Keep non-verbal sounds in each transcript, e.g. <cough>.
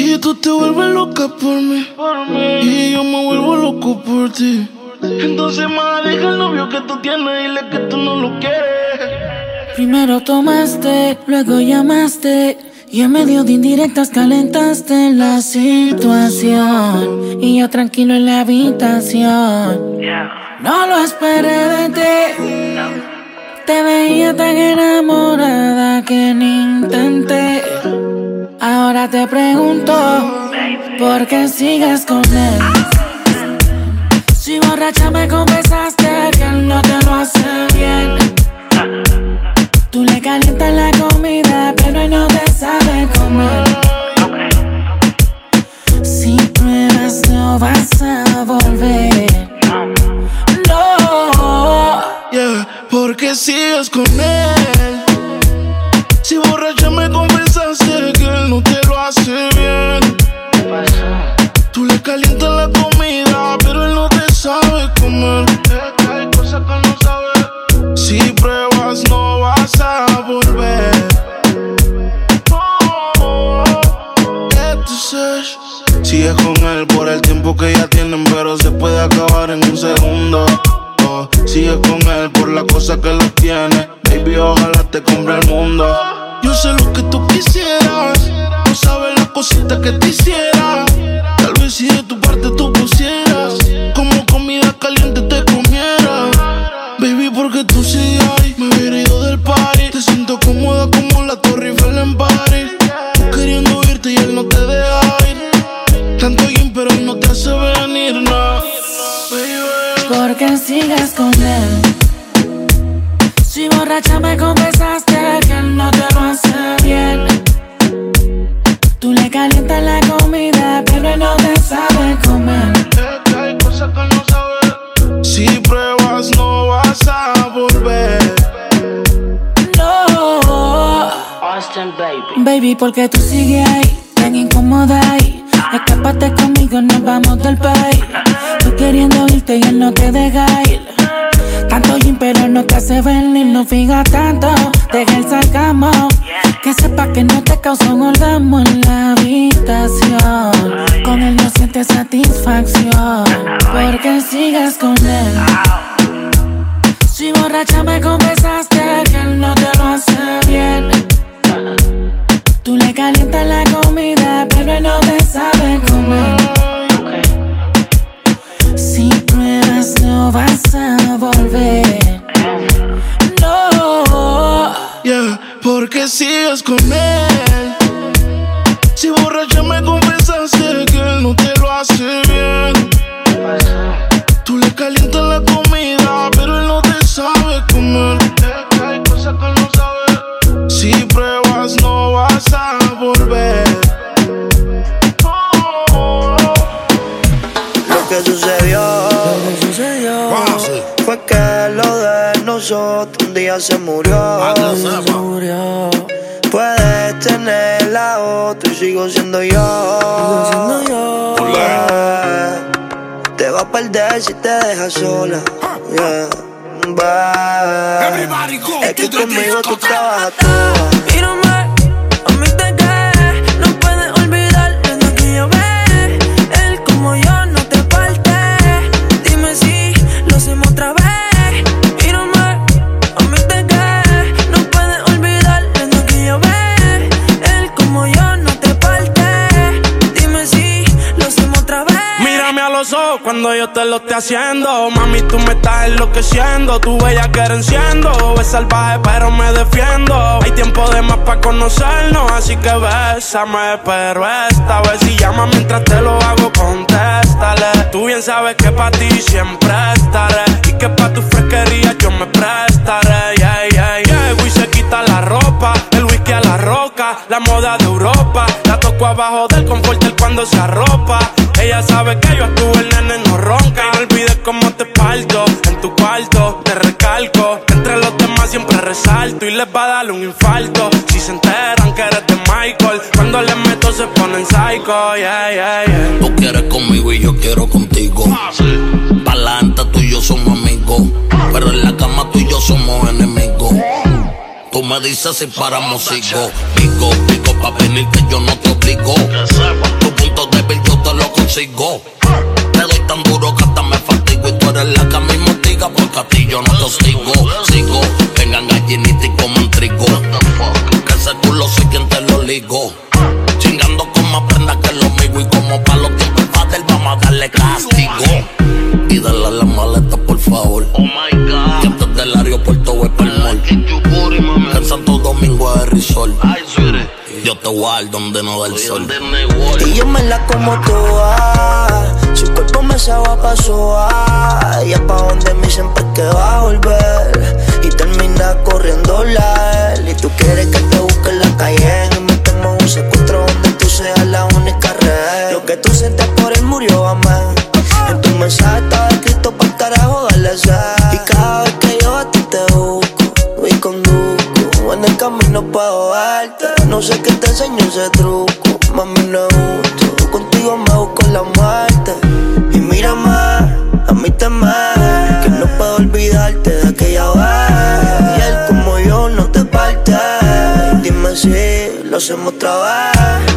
Si tú te vuelves loca por mí, y yo me vuelvo loco por ti. Entonces, más deja el novio que tú tienes y dile que tú no lo quieres. Primero tomaste, luego llamaste. Y en medio de indirectas calentaste la situación. Y yo tranquilo en la habitación. No lo esperé de ti. Te veía tan enamorada que ni intenté. Ahora te pregunto, ¿por qué sigues con él? Si borracha me confesaste que él no te lo hace bien. Tú le calientas la comida, pero él no te sabe comer. Si pruebas, no vas a volver. No. Yeah, porque sigues con él. Si borracha me confesaste Sigues con él por el tiempo que ya tienen, pero se puede acabar en un segundo. Oh, sigues con él por la cosa que lo tiene. Baby, ojalá te compre el mundo. Yo sé lo que tú quisieras. Tú sabes las cositas que te hiciera. Te hace venir, no fija tanto. Deja el sarcasmo. Que sepa que no te causa un orgasmo en la habitación. Con él no sientes satisfacción. Porque sigues con él. Si borracha me confesaste que él no te lo hace bien. Tú le calientas la comida, pero él no te sabe comer. Si pruebas, no vas a volver. No. Yeah, porque sigues con él. Si borracha me confesaste que él no te lo hace bien. Tú le calientas la comida, pero él no te sabe comer. Que hay cosas que no sabes. Si pruebas, no vas a volver. Oh, Lo que sucedió, fue que lo de nosotros un día se murió. Se murió. Puedes tener la otra y sigo siendo yo. siendo yo. Yeah. Te va a perder si te dejas sola. Yeah. Bye. Es que conmigo tú trabajas toda. Mírame, a mí Cuando yo te lo esté haciendo. Mami, tú me estás enloqueciendo. Tu bella que enciendo. Es salvaje, pero me defiendo. Hay tiempo de más para conocernos. Así que bésame, pero esta vez si llama mientras te lo hago, contéstale. Tú bien sabes que para ti siempre estaré. Y que para tu fresquería yo me prestaré. Yeah, yeah, yeah. Y se quita la ropa. El whisky a la roca. La moda de Europa. La toco abajo del confort cuando se arropa. Ella sabe que yo estuve el nene no ronca. No olvides cómo te parto en tu cuarto. Te recalco entre los demás siempre resalto. Y les va a dar un infarto. Si se enteran que eres de Michael. Cuando les meto se ponen psycho. Tú quieres conmigo y yo quiero contigo. Pa'lante tú y yo somos amigos. Pero en la cama tú y yo somos enemigos. Tú me dices si paramos, sigo. Pico, pico, pa' venir que yo no te obligo consigo. Te doy tan duro que hasta me fatigo. Y tú eres la que a mí motiva porque a ti yo no te sigo. Sigo, tengan gallinita y coman trigo. Que ese culo soy quien te lo ligo. Chingando con más prendas que lo mío. Y como pa' los tiempos padre, vamos a darle castigo. Y dale a la maleta, por favor. Oh my god. Que antes del aeropuerto voy pa'l mall. Que en Santo Domingo es Risol. Ay, este wall donde no da el sol. Y yo me la como toda. Su cuerpo me sabe a Y es pa' donde me siempre que va a volver. Y termina corriendo la él. Y tú quieres que te busque en la calle. Y metemos un secuestro donde tú seas la única red. Lo que tú sientes por él murió, amén. En tu mensaje estaba escrito para carajo darle Y cada vez que yo a ti te busco, y conduzco. En el camino puedo verte. No sé qué te enseño ese truco. Mami, no gusto. Contigo me busco la muerte. Y mírame, a mí te Que no puedo olvidarte de aquella vez. Y él como yo no te parte. Dime si lo hacemos otra vez.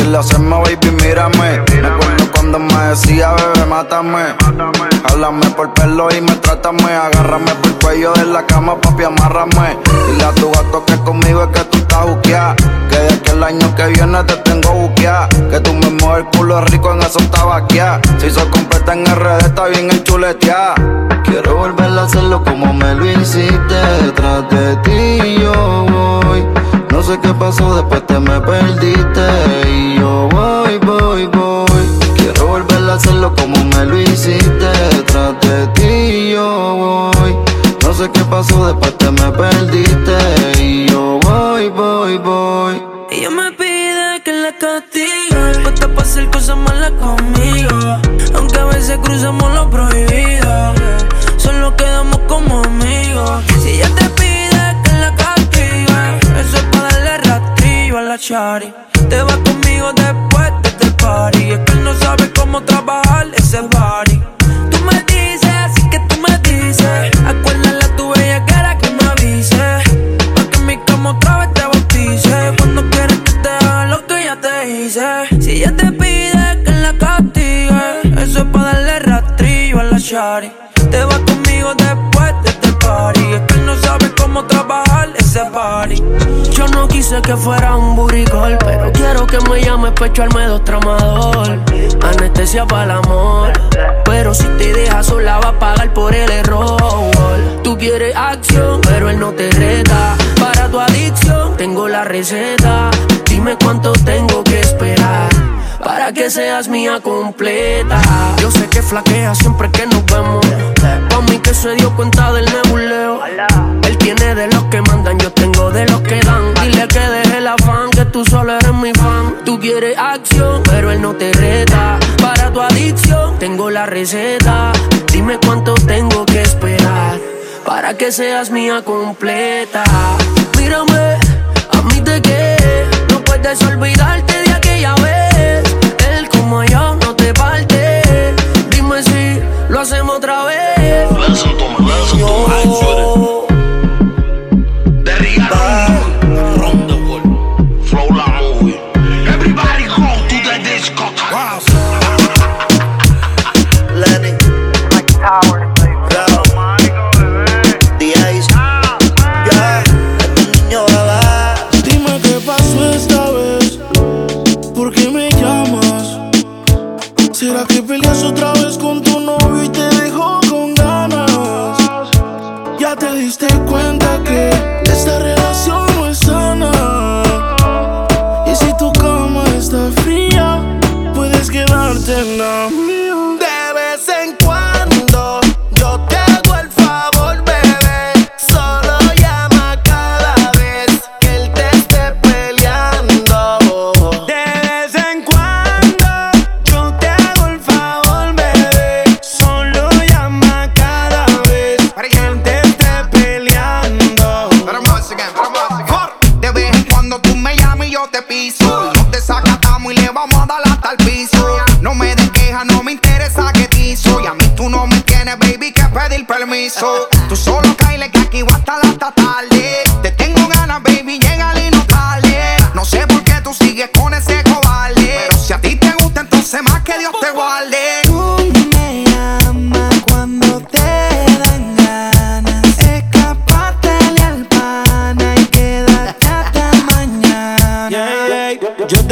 Si lo hacemos, baby, mírame. Me acuerdo cuando me decía, bebé, mátame. Háblame por pelo y me trátame. Agárrame por el cuello de la cama, papi, amárrame. Dile a tu gato que conmigo es que tú estás juqueada. Que de que el año que viene te tengo buqueada. Que tú me mueves el culo rico en eso tabaqueada. Si soy completa en RD, está bien enchuleteada. Quiero volver a hacerlo como me lo hiciste. Detrás de ti yo voy. No sé qué pasó, después te me perdiste. Y yo voy, voy, voy. Quiero volver a hacerlo como me lo hiciste. Detrás de ti yo voy. No sé qué pasó, después te me perdiste. Y yo voy, voy, voy. Ella me pide que la castigue. Puesta para hacer cosas malas conmigo. Aunque a veces cruzamos lo prohibido. Solo quedamos como amigos. Si ella te la chari. Te vas conmigo después de este party. Es que no sabe cómo trabajar ese body. Tú me dices, así que tú me dices. Acuérdale a tu bella cara que me avise. Pa' que mi cama otra vez te bautice. Cuando quieres que te haga lo que ya te hice. Si ella te pide que la castigue, eso es para darle rastrillo a la shari. Te vas Yo no quise que fuera un buricol, pero quiero que me llames pecho almedo tramador. Anestesia para el amor, pero si te dejas sola va a pagar por el error. Tú quieres acción, pero él no te reta. Para tu adicción tengo la receta. Dime cuánto tengo que esperar para que seas mía completa. Yo sé que flaquea siempre que nos vemos. Pa' mí que se dio cuenta del nebuleo. Él tiene de los que mandan, yo tengo de los que dan. Dile que deje el afán, que tú solo eres mi fan. Tú quieres acción, pero él no te reta. Para tu adicción, tengo la receta. Dime cuánto tengo que esperar para que seas mía completa. Mírame, a mí te que no puedes olvidarte de aquella vez. Lo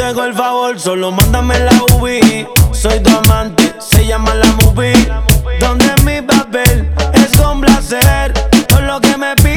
hago el favor, solo mándame la UV. Soy tu amante, se llama la movie. Donde mi papel es un placer, por lo que me pides.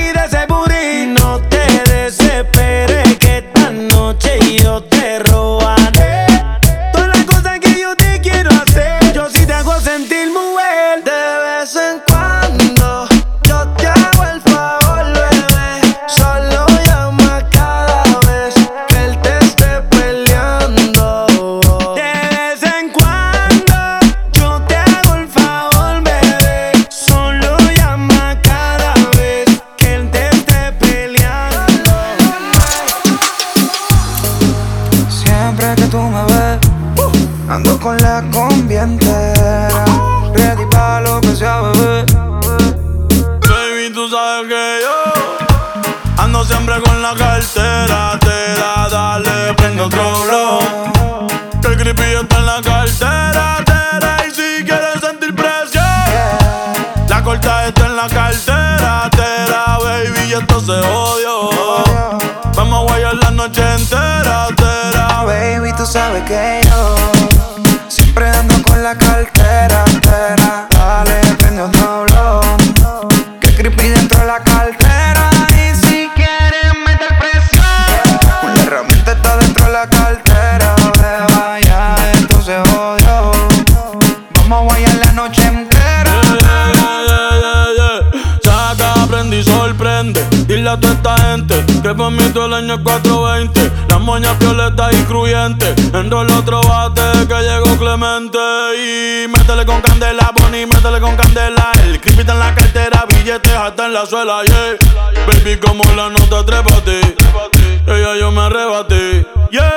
Se odio. Vamos a guayar la noche entera, tera. Baby, tú sabes que yo que el año es 420. Las moñas violetas y cruyentes. Enrola otro bate que llegó Clemente. Y métele con candela, Bonnie, métele con candela. El creepy en la cartera, billetes hasta en la suela, yeah. Baby, como la nota, trépate. Ella yo me arrebaté, yeah.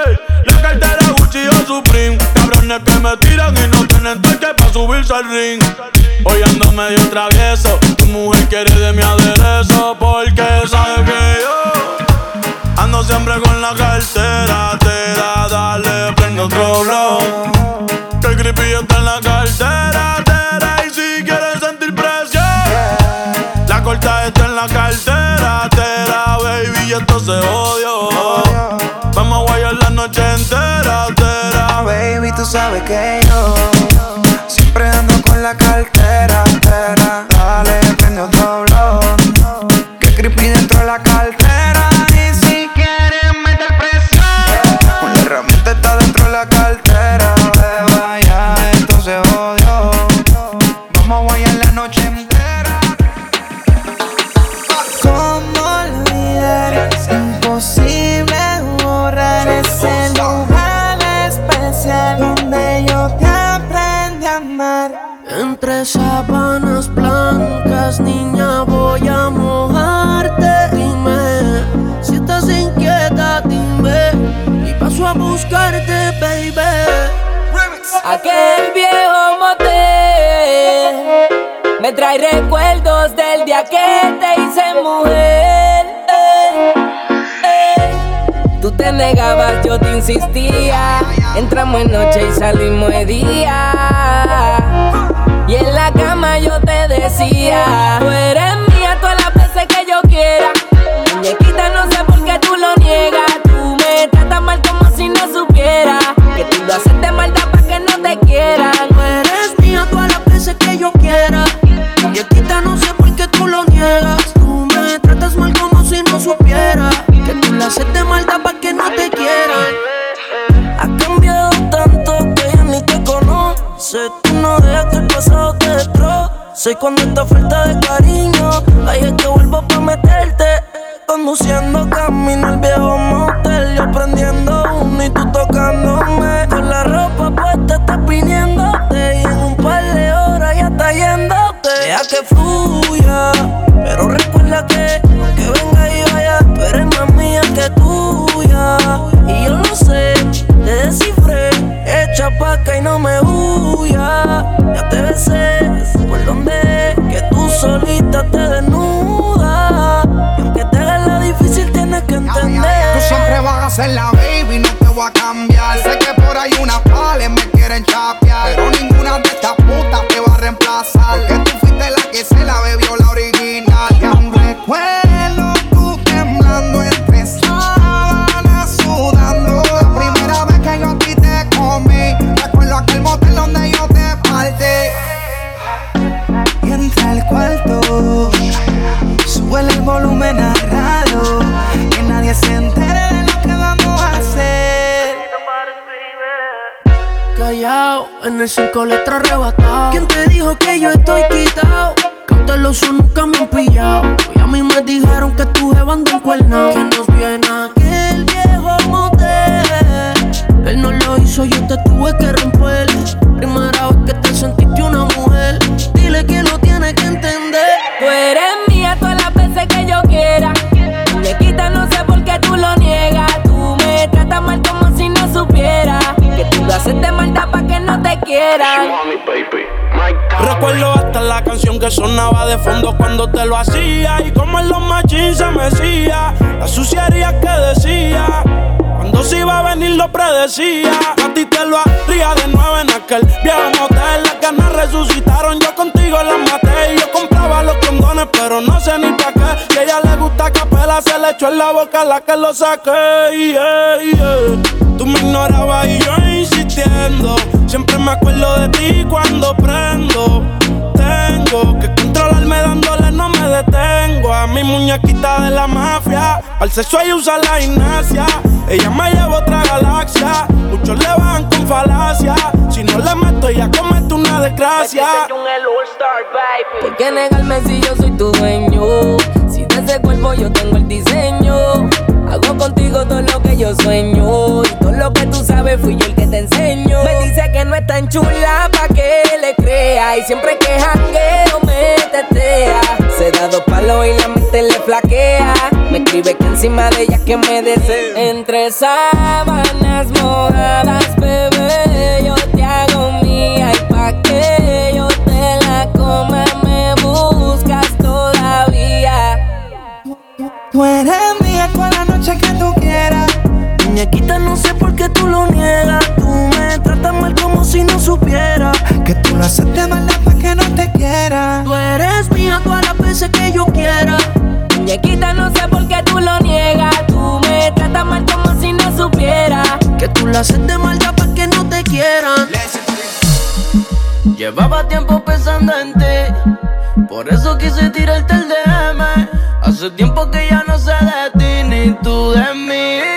La cartera Gucci o Supreme. Que me tiran y no tienen toque para subirse al ring. Hoy ando medio travieso. Tu mujer quiere de mi aderezo porque sabe que yo ando siempre con la cartera. Te da, dale, prende otro blow. Que el creepy está en la cartera. Sabes que yo niña, voy a mojarte. Dime si estás inquieta, dime. Y paso a buscarte, baby. Aquel viejo motel me trae recuerdos del día que te hice mujer. Eh, eh. Tú te negabas, yo te insistía. Entramos en noche y salimos de día. Y en la cama yo te decía: Tú eres mía todas las veces que yo quiera. Muñequita, no sé por qué tú lo niegas. Tú me tratas mal como si no supiera. Que tú lo haces de maldad para que no te quieran. Tú eres mía todas las veces que yo quiera. Muñequita, no sé por qué tú lo niegas. Destroce. Cuando esta falta de cariño, ahí es que vuelvo pa' meterte. Conduciendo camino al viejo Callao, en el 5 letras arrebatado. ¿Quién te dijo que yo estoy quitado? Cauteloso nunca me han pillado. Y a mí me dijeron que tu jeva anda encuernao. Que nos viene aquel viejo motel. Él no lo hizo, yo te tuve que de fondo cuando te lo hacía y como en los machines se mecía, las suciedades que decía. Cuando se iba a venir lo predecía. A ti te lo haría de nuevo en aquel viejo motel. Las ganas resucitaron, yo contigo las maté. Y yo compraba los condones, pero no sé ni para qué. Si a ella le gusta capela, se le echó en la boca la que lo saqué. Eh, eh. Tú me ignorabas y yo insistiendo. Siempre me acuerdo de ti cuando prendo detengo a mi muñequita de la mafia. Al sexo ella usa la gimnasia. Ella me lleva a otra galaxia. Muchos le van con falacia. Si no le meto, ella comete una desgracia. ¿Por qué negarme si yo soy tu dueño? Si de ese cuerpo yo tengo el diseño. Hago contigo todo lo que yo sueño. Y todo lo que tú sabes fui yo el que te enseño. Me dice que no es tan chula pa' que le crea. Y siempre queja que jangueo me tetea. Se da dos palos y la mente le flaquea. Me escribe que encima de ella que me desea. Entre sábanas mojadas, bebé, yo te hago mía. ¿Y pa' qué? que tú lo haces de mala para que no te quiera. Tú eres mía todas las veces que yo quiera. Muñequita, no sé por qué tú lo niegas. Tú me tratas mal como si no supiera que tú lo haces de maldad para que no te quieran. Llevaba tiempo pensando en ti, por eso quise tirarte el DM. Hace tiempo que ya no sé de ti ni tú de mí.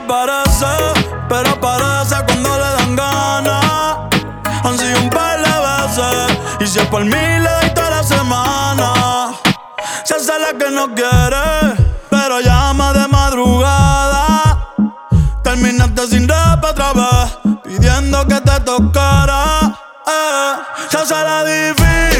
desaparece, pero aparece cuando le dan ganas. Han sido un par de veces, y si es por mí le toda la semana. Se hace la que no quiere, pero llama de madrugada. Terminaste sin rap otra vez, pidiendo que te tocara. Eh, se hace la difícil.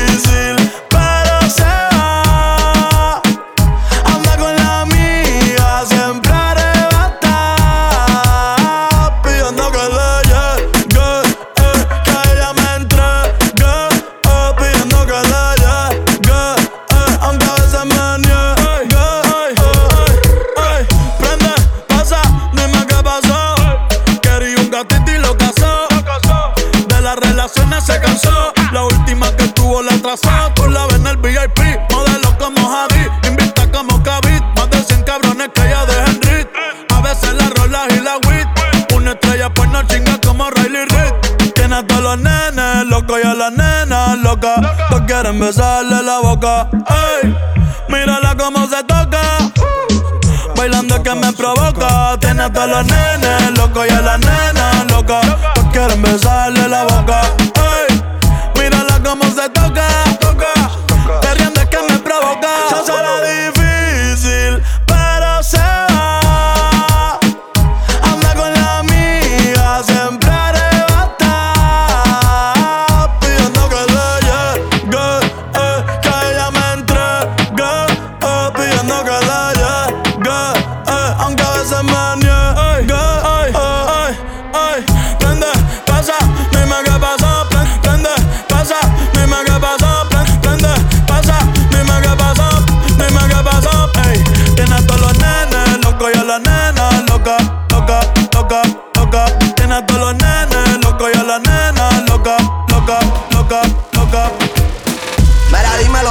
loca. Mírala como se toca. Bailando es que me provoca. Tiene a todos los nenes, loco y a la nena.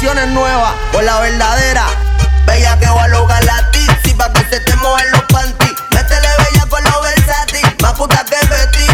Generaciones por la verdadera. Bella que va a lograr la tizi pa' que se te mojen los panties. Métele bella con los versátil, más puta que Betty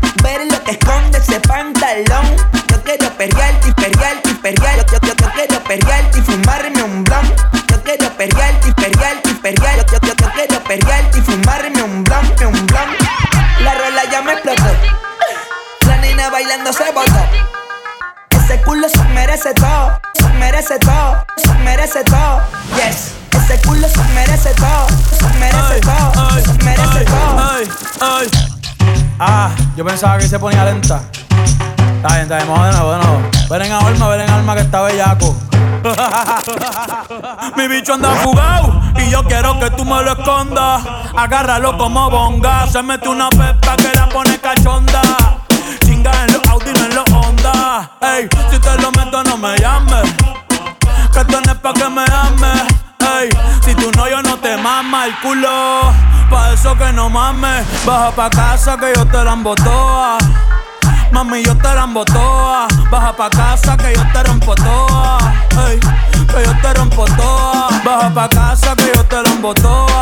Ver lo que esconde ese pantalón. Yo quiero perrearte y perrearte y. Yo, yo, yo, quiero perrearte y fumarme un blon. Yo quiero perrearte y perrearte y. Yo, yo, yo, quiero perrearte y fumarme un blon, un blon. La rola ya me explotó. La nena bailando se botó. Ese culo se merece todo, se merece todo, se merece todo. Yes. Ese culo se merece todo, se merece todo, se merece todo. Ah, yo pensaba que se ponía lenta. Está bien, está bien, vamos de. Ven en alma, ven en alma que está bellaco. <laughs> Mi bicho anda fugado y yo quiero que tú me lo escondas. Agárralo como bonga. Se mete una pepa que la pone cachonda. Chinga en los Audi, no en los Honda. Ey, si te lo meto, no me llames. Que esto no es pa' que me ames. Si tú no, yo no te mama el culo. Pa' eso que no mames. Baja pa' casa que yo te la embotoa. Mami, yo te la toa. Baja pa' casa que yo te rompo toa. Que yo te rompo toa. Baja pa' casa que yo te la toa.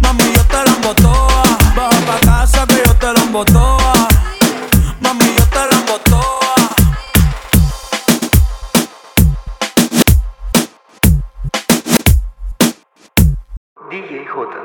Mami, yo te la toa. Baja pa' casa que yo te la toa. दी यही होता